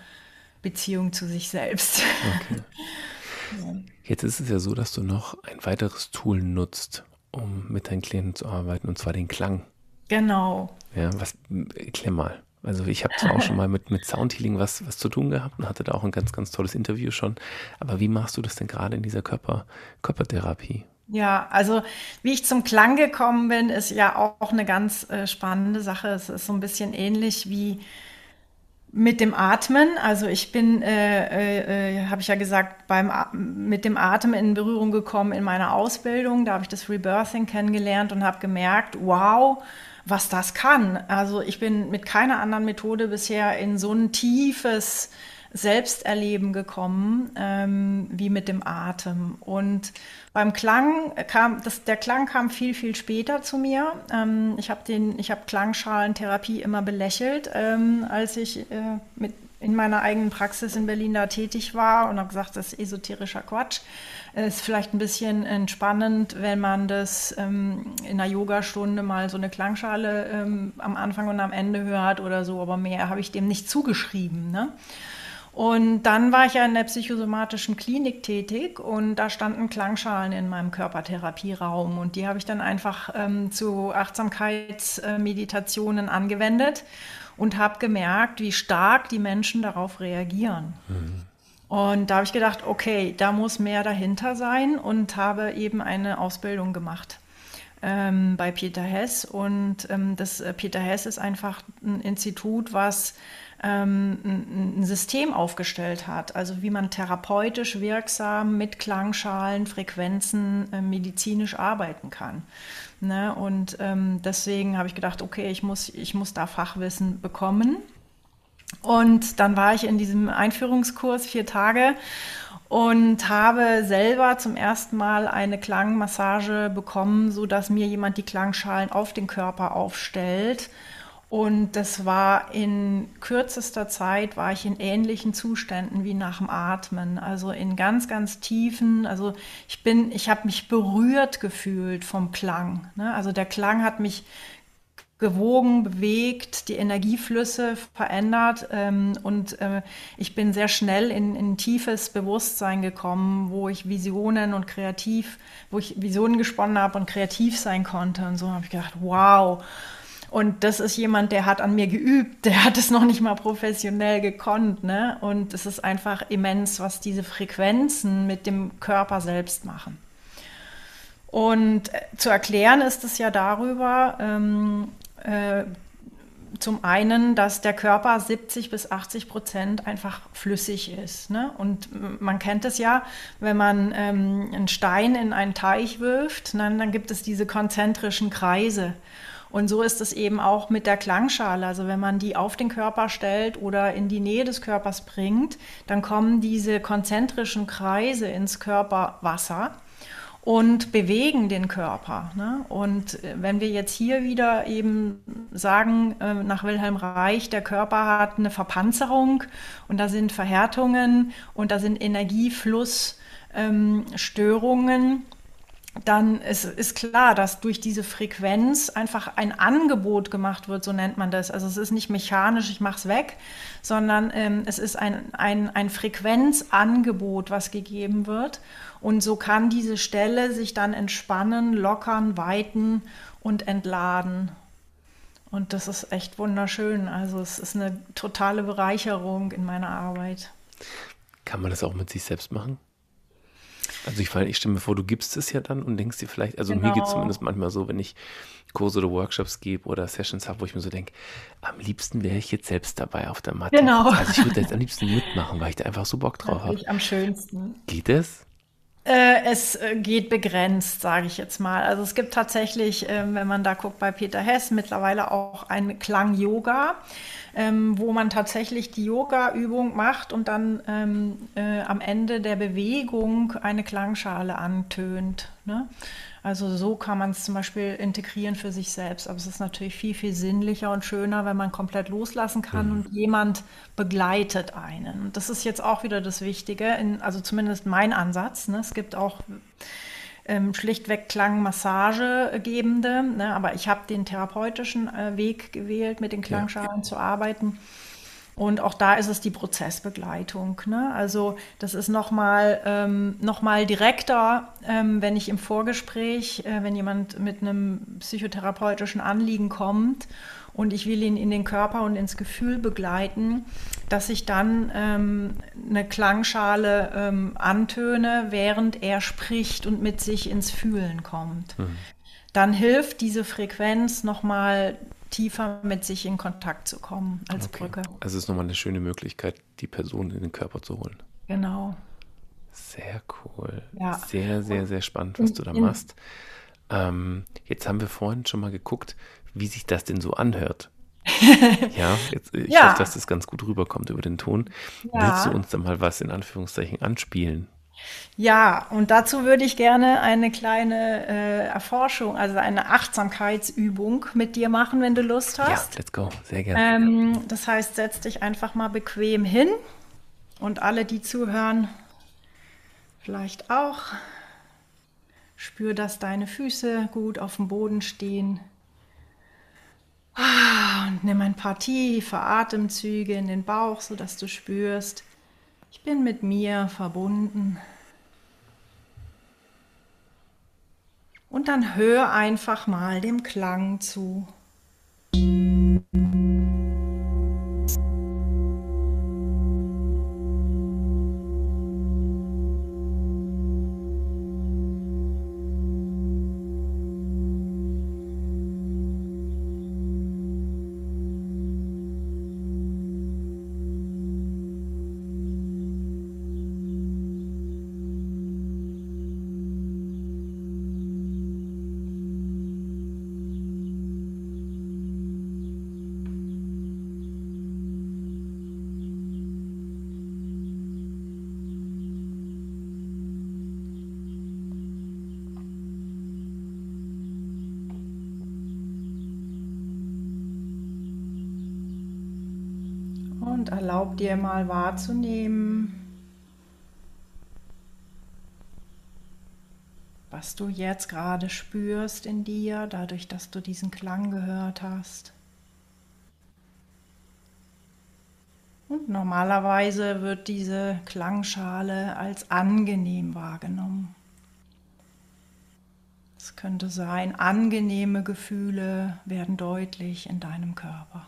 Beziehung zu sich selbst. Okay. Jetzt ist es ja so, dass du noch ein weiteres Tool nutzt, um mit deinen Klienten zu arbeiten, und zwar den Klang. Genau. Ja, was, erklär mal. Also ich habe zwar auch schon mal mit, mit Soundhealing was, was zu tun gehabt und hatte da auch ein ganz, ganz tolles Interview schon. Aber wie machst du das denn gerade in dieser Körper, Körpertherapie? Ja, also wie ich zum Klang gekommen bin, ist ja auch eine ganz äh, spannende Sache. Es ist so ein bisschen ähnlich wie mit dem Atmen. Also ich bin, äh, äh, äh habe ich ja gesagt, beim mit dem Atem in Berührung gekommen in meiner Ausbildung. Da habe ich das Rebirthing kennengelernt und habe gemerkt, wow, was das kann. Also ich bin mit keiner anderen Methode bisher in so ein tiefes Selbsterleben gekommen ähm, wie mit dem Atem. Und beim Klang kam, das, der Klang kam viel, viel später zu mir. Ähm, ich habe habe Klangschalentherapie immer belächelt, ähm, als ich äh, mit in meiner eigenen Praxis in Berlin da tätig war und habe gesagt, das ist esoterischer Quatsch. Ist vielleicht ein bisschen entspannend, wenn man das ähm, in einer Yogastunde mal so eine Klangschale ähm, am Anfang und am Ende hört oder so, aber mehr habe ich dem nicht zugeschrieben. Ne? Und dann war ich ja in der psychosomatischen Klinik tätig und da standen Klangschalen in meinem Körpertherapieraum und die habe ich dann einfach ähm, zu Achtsamkeitsmeditationen angewendet und habe gemerkt, wie stark die Menschen darauf reagieren. Mhm. Und da habe ich gedacht, okay, da muss mehr dahinter sein und habe eben eine Ausbildung gemacht ähm, bei Peter Hess. Und ähm, das äh, Peter Hess ist einfach ein Institut, was ähm, ein, System aufgestellt hat, also wie man therapeutisch wirksam mit Klangschalen, Frequenzen äh, medizinisch arbeiten kann. Ne? Und ähm, deswegen habe ich gedacht, okay, ich muss, ich muss da Fachwissen bekommen. Und dann war ich in diesem Einführungskurs vier Tage und habe selber zum ersten Mal eine Klangmassage bekommen, so dass mir jemand die Klangschalen auf den Körper aufstellt. Und das war in kürzester Zeit, war ich in ähnlichen Zuständen wie nach dem Atmen. Also in ganz, ganz tiefen, also ich bin, ich habe mich berührt gefühlt vom Klang. Ne? Also der Klang hat mich gewogen, bewegt, die Energieflüsse verändert ähm, und äh, ich bin sehr schnell in, in tiefes Bewusstsein gekommen, wo ich Visionen und kreativ, wo ich Visionen gesponnen habe und kreativ sein konnte und so habe ich gedacht, wow. Und das ist jemand, der hat an mir geübt, der hat es noch nicht mal professionell gekonnt. Ne? Und es ist einfach immens, was diese Frequenzen mit dem Körper selbst machen. Und äh, zu erklären ist es ja darüber, ähm, äh, zum einen, dass der Körper 70 bis 80 Prozent einfach flüssig ist. Ne? Und man kennt es ja, wenn man ähm, einen Stein in einen Teich wirft, dann, dann gibt es diese konzentrischen Kreise. Und so ist es eben auch mit der Klangschale. Also wenn man die auf den Körper stellt oder in die Nähe des Körpers bringt, dann kommen diese konzentrischen Kreise ins Körperwasser und bewegen den Körper. Ne? Und äh, wenn wir jetzt hier wieder eben sagen, äh, nach Wilhelm Reich, der Körper hat eine Verpanzerung und da sind Verhärtungen und da sind Energieflussstörungen, ähm, dann ist, ist klar, dass durch diese Frequenz einfach ein Angebot gemacht wird, so nennt man das. Also es ist nicht mechanisch, ich mache es weg, sondern ähm, es ist ein, ein, ein Frequenzangebot, was gegeben wird. Und so kann diese Stelle sich dann entspannen, lockern, weiten und entladen. Und das ist echt wunderschön. Also es ist eine totale Bereicherung in meiner Arbeit. Kann man das auch mit sich selbst machen? Also ich, ich stelle mir vor, du gibst es ja dann und denkst dir vielleicht, also genau. mir geht es zumindest manchmal so, wenn ich Kurse oder Workshops gebe oder Sessions habe, wo ich mir so denke, am liebsten wäre ich jetzt selbst dabei auf der Matte. Genau. Also ich würde jetzt am liebsten mitmachen, weil ich da einfach so Bock drauf habe. Am schönsten. Geht es? Äh, es äh, geht begrenzt, sage ich jetzt mal. Also es gibt tatsächlich, ähm, wenn man da guckt bei Peter Hess, mittlerweile auch ein Klang-Yoga ähm, wo man tatsächlich die Yoga-Übung macht und dann ähm, äh, am Ende der Bewegung eine Klangschale antönt. Ne? Also so kann man es zum Beispiel integrieren für sich selbst. Aber es ist natürlich viel, viel sinnlicher und schöner, wenn man komplett loslassen kann mhm. und jemand begleitet einen. Und das ist jetzt auch wieder das Wichtige, in, also zumindest mein Ansatz. Ne? Es gibt auch ähm, schlichtweg Klangmassagegebende. Ne? Aber ich habe den therapeutischen äh, Weg gewählt, mit den Klangschalen ja. zu arbeiten. Und auch da ist es die Prozessbegleitung. Ne? Also das ist nochmal ähm, noch direkter, ähm, wenn ich im Vorgespräch, äh, wenn jemand mit einem psychotherapeutischen Anliegen kommt und ich will ihn in den Körper und ins Gefühl begleiten, dass ich dann ähm, eine Klangschale ähm, antöne, während er spricht und mit sich ins Fühlen kommt. Mhm. Dann hilft diese Frequenz nochmal tiefer mit sich in Kontakt zu kommen als okay. Brücke. Also es ist nochmal eine schöne Möglichkeit, die Person in den Körper zu holen. Genau. Sehr cool. Ja. Sehr, sehr, sehr spannend, was du da machst. Ähm, jetzt haben wir vorhin schon mal geguckt, wie sich das denn so anhört. ja, jetzt, ich ja. hoffe, dass das ganz gut rüberkommt über den Ton. Ja. Willst du uns da mal was in Anführungszeichen anspielen? Ja, und dazu würde ich gerne eine kleine äh, Erforschung, also eine Achtsamkeitsübung mit dir machen, wenn du Lust hast. Ja, let's go, sehr gerne. Ähm, das heißt, setz dich einfach mal bequem hin und alle, die zuhören, vielleicht auch. Spür, dass deine Füße gut auf dem Boden stehen. Ah, und nimm ein paar tiefe Atemzüge in den Bauch, sodass du spürst, ich bin mit mir verbunden. Und dann hör einfach mal dem Klang zu. Und erlaub dir mal wahrzunehmen, was du jetzt gerade spürst in dir, dadurch, dass du diesen Klang gehört hast. Und normalerweise wird diese Klangschale als angenehm wahrgenommen. Es Es könnte sein, angenehme Gefühle werden deutlich in deinem Körper.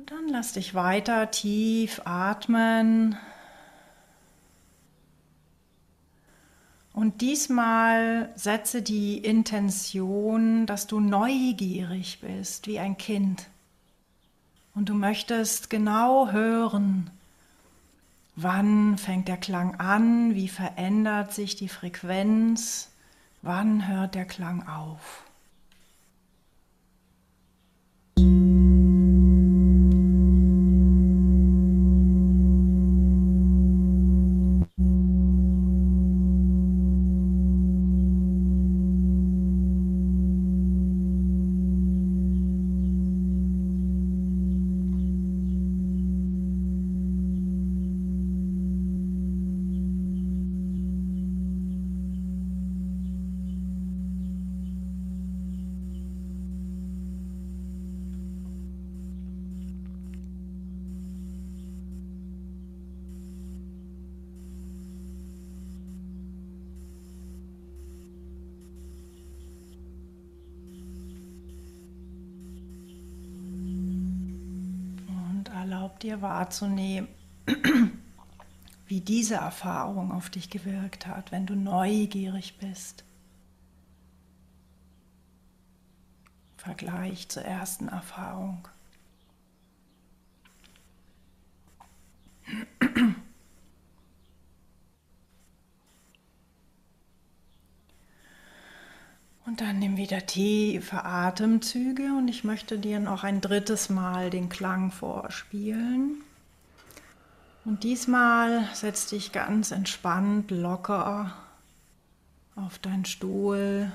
Und dann lass dich weiter tief atmen. Und diesmal setze die Intention, dass du neugierig bist wie ein Kind. Und du möchtest genau hören, wann fängt der Klang an, wie verändert sich die Frequenz, wann hört der Klang auf. Wahrzunehmen, wie diese Erfahrung auf dich gewirkt hat, wenn du neugierig bist. Vergleich zur ersten Erfahrung. Und dann nimm wieder tiefe Atemzüge und ich möchte dir noch ein drittes Mal den Klang vorspielen. Und diesmal setz dich ganz entspannt, locker auf deinen Stuhl.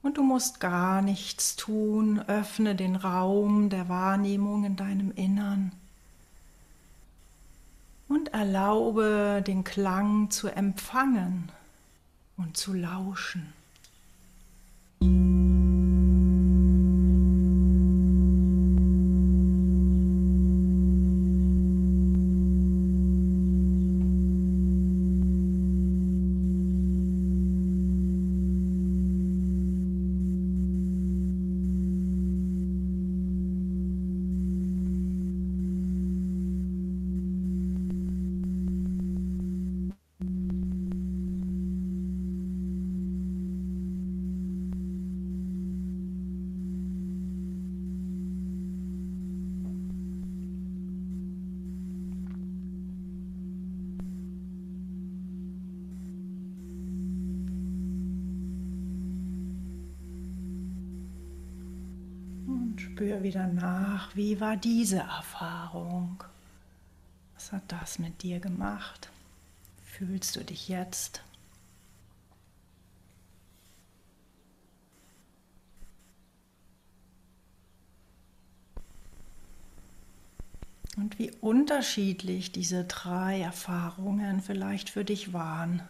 Und du musst gar nichts tun. Öffne den Raum der Wahrnehmung in deinem Innern. Und erlaube den Klang zu empfangen und zu lauschen. 何? Nach, wie war diese Erfahrung? Was hat das mit dir gemacht? Fühlst du dich jetzt? Und wie unterschiedlich diese drei Erfahrungen vielleicht für dich waren,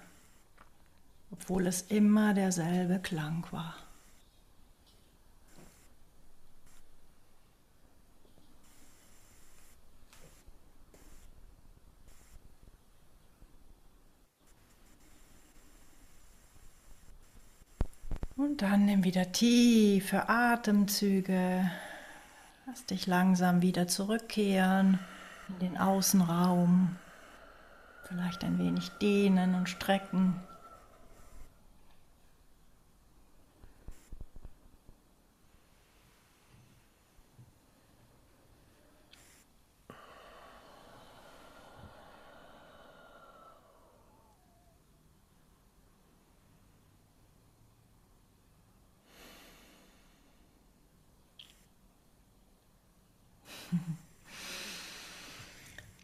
obwohl es immer derselbe Klang war. Dann nimm wieder tiefe Atemzüge. Lass dich langsam wieder zurückkehren in den Außenraum. Vielleicht ein wenig dehnen und strecken.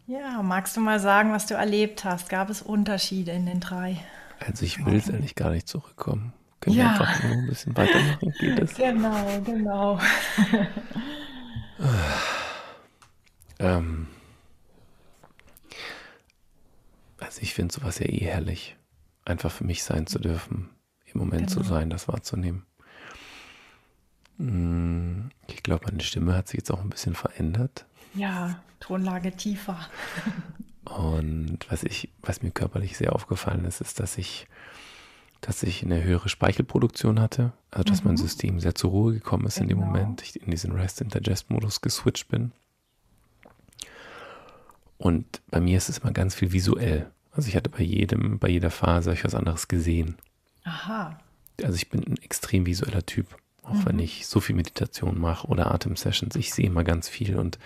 Ja, magst du mal sagen, was du erlebt hast? Gab es Unterschiede in den drei? Also ich will es eigentlich gar nicht zurückkommen. Können ja. wir einfach nur ein bisschen weitermachen? Geht es? Genau, genau. ähm, also ich finde sowas ja eh herrlich. Einfach für mich sein zu dürfen, im Moment genau. zu sein, das wahrzunehmen. Mm, ich glaube, meine Stimme hat sich jetzt auch ein bisschen verändert. Ja, Tonlage tiefer. Und was ich, was mir körperlich sehr aufgefallen ist, ist, dass ich, dass ich eine höhere Speichelproduktion hatte, also dass mhm. mein System sehr zur Ruhe gekommen ist genau. in dem genau. Moment, ich in diesen Rest and Digest Modus geswitcht bin. Und bei mir ist es immer ganz viel visuell. Also ich hatte bei jedem, bei jeder Phase ich was anderes gesehen. Aha. Also ich bin ein extrem visueller Typ, auch mhm. wenn ich so viel Meditation mache oder Atemsessions. Ich sehe immer ganz viel und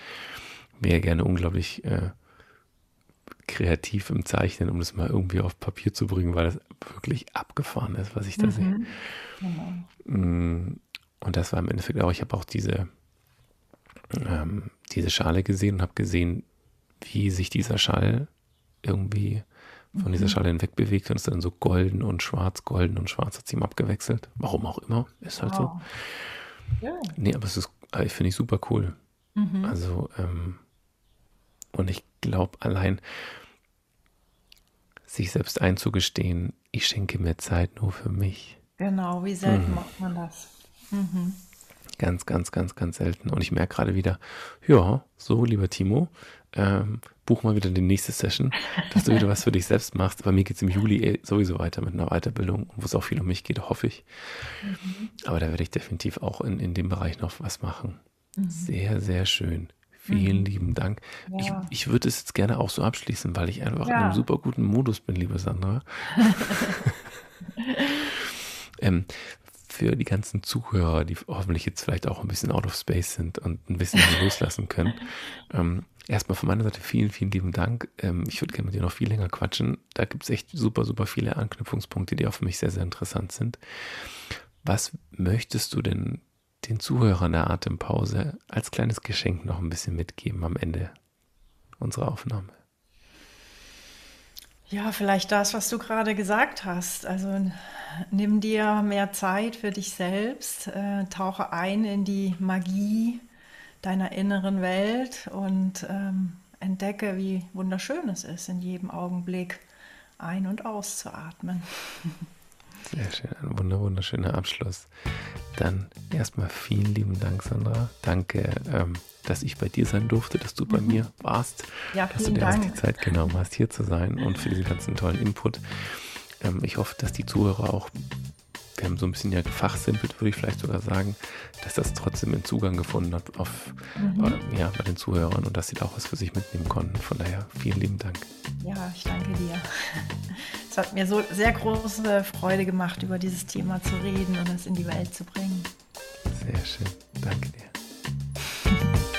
wäre gerne unglaublich äh, kreativ im Zeichnen, um das mal irgendwie auf Papier zu bringen, weil das wirklich abgefahren ist, was ich da mhm. sehe. Genau. Und das war im Endeffekt auch, ich habe auch diese, ähm, diese Schale gesehen und habe gesehen, wie sich dieser Schall irgendwie von dieser mhm. Schale hinweg bewegt und ist dann so golden und schwarz, golden und schwarz hat sich ihm abgewechselt. Warum auch immer, ist halt wow. so. Ja. Nee, aber es ist, äh, finde ich super cool. Mhm. Also, ähm, und ich glaube allein, sich selbst einzugestehen, ich schenke mir Zeit nur für mich. Genau, wie selten mhm. macht man das? Mhm. Ganz, ganz, ganz, ganz selten. Und ich merke gerade wieder, ja, so, lieber Timo, ähm, buch mal wieder die nächste Session, dass du wieder was für dich selbst machst. Bei mir geht es im Juli eh sowieso weiter mit einer Weiterbildung, wo es auch viel um mich geht, hoffe ich. Mhm. Aber da werde ich definitiv auch in, in dem Bereich noch was machen. Mhm. Sehr, sehr schön. Vielen mhm. lieben Dank. Ja. Ich, ich würde es jetzt gerne auch so abschließen, weil ich einfach ja. in einem super guten Modus bin, liebe Sandra. ähm, für die ganzen Zuhörer, die hoffentlich jetzt vielleicht auch ein bisschen out of space sind und ein bisschen loslassen können. Ähm, erstmal von meiner Seite vielen, vielen lieben Dank. Ähm, ich würde gerne mit dir noch viel länger quatschen. Da gibt es echt super, super viele Anknüpfungspunkte, die auch für mich sehr, sehr interessant sind. Was möchtest du denn den Zuhörern der Atempause als kleines Geschenk noch ein bisschen mitgeben am Ende unserer Aufnahme? Ja, vielleicht das, was du gerade gesagt hast. Also nimm dir mehr Zeit für dich selbst, äh, tauche ein in die Magie deiner inneren Welt und ähm, entdecke, wie wunderschön es ist, in jedem Augenblick ein- und auszuatmen. Sehr schön, ein wunder, wunderschöner Abschluss. Dann erstmal vielen lieben Dank, Sandra. Danke, ähm, dass ich bei dir sein durfte, dass du bei mhm. mir warst, ja, dass du dir Dank. die Zeit genommen hast, hier zu sein und für diesen ganzen tollen Input. Ähm, ich hoffe, dass die Zuhörer auch wir haben so ein bisschen ja gefachsimpelt, würde ich vielleicht sogar sagen, dass das trotzdem einen Zugang gefunden hat auf, mhm. ja, bei den Zuhörern und dass sie da auch was für sich mitnehmen konnten. Von daher vielen lieben Dank. Ja, ich danke dir. Es hat mir so sehr große Freude gemacht, über dieses Thema zu reden und es in die Welt zu bringen. Sehr schön. Danke dir.